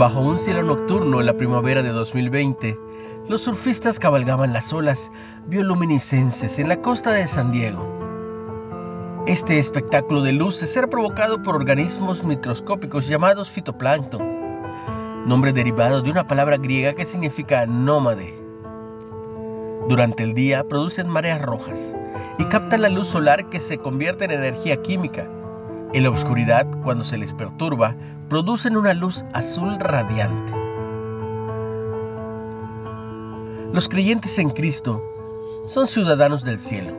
Bajo un cielo nocturno en la primavera de 2020, los surfistas cabalgaban las olas bioluminiscenses en la costa de San Diego. Este espectáculo de luces era provocado por organismos microscópicos llamados fitoplancton, nombre derivado de una palabra griega que significa nómade. Durante el día producen mareas rojas y captan la luz solar que se convierte en energía química en la oscuridad, cuando se les perturba, producen una luz azul radiante. Los creyentes en Cristo son ciudadanos del cielo,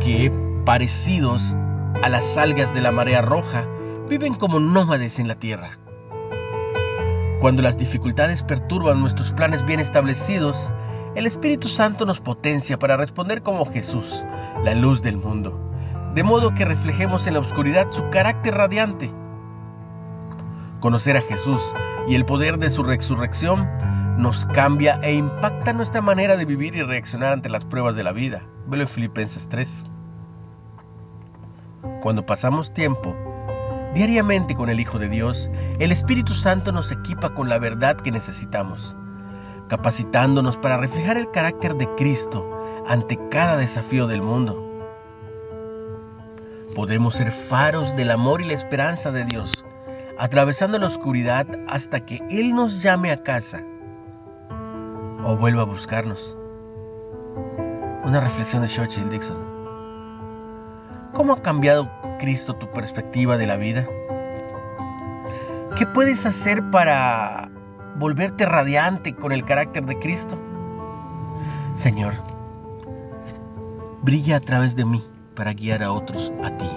que, parecidos a las algas de la marea roja, viven como nómades en la tierra. Cuando las dificultades perturban nuestros planes bien establecidos, el Espíritu Santo nos potencia para responder como Jesús, la luz del mundo de modo que reflejemos en la oscuridad su carácter radiante. Conocer a Jesús y el poder de su resurrección nos cambia e impacta nuestra manera de vivir y reaccionar ante las pruebas de la vida. Velo en Filipenses 3. Cuando pasamos tiempo diariamente con el Hijo de Dios, el Espíritu Santo nos equipa con la verdad que necesitamos, capacitándonos para reflejar el carácter de Cristo ante cada desafío del mundo. Podemos ser faros del amor y la esperanza de Dios, atravesando la oscuridad hasta que Él nos llame a casa o vuelva a buscarnos. Una reflexión de Churchill Dixon. ¿Cómo ha cambiado Cristo tu perspectiva de la vida? ¿Qué puedes hacer para volverte radiante con el carácter de Cristo? Señor, brilla a través de mí para guiar a otros a ti.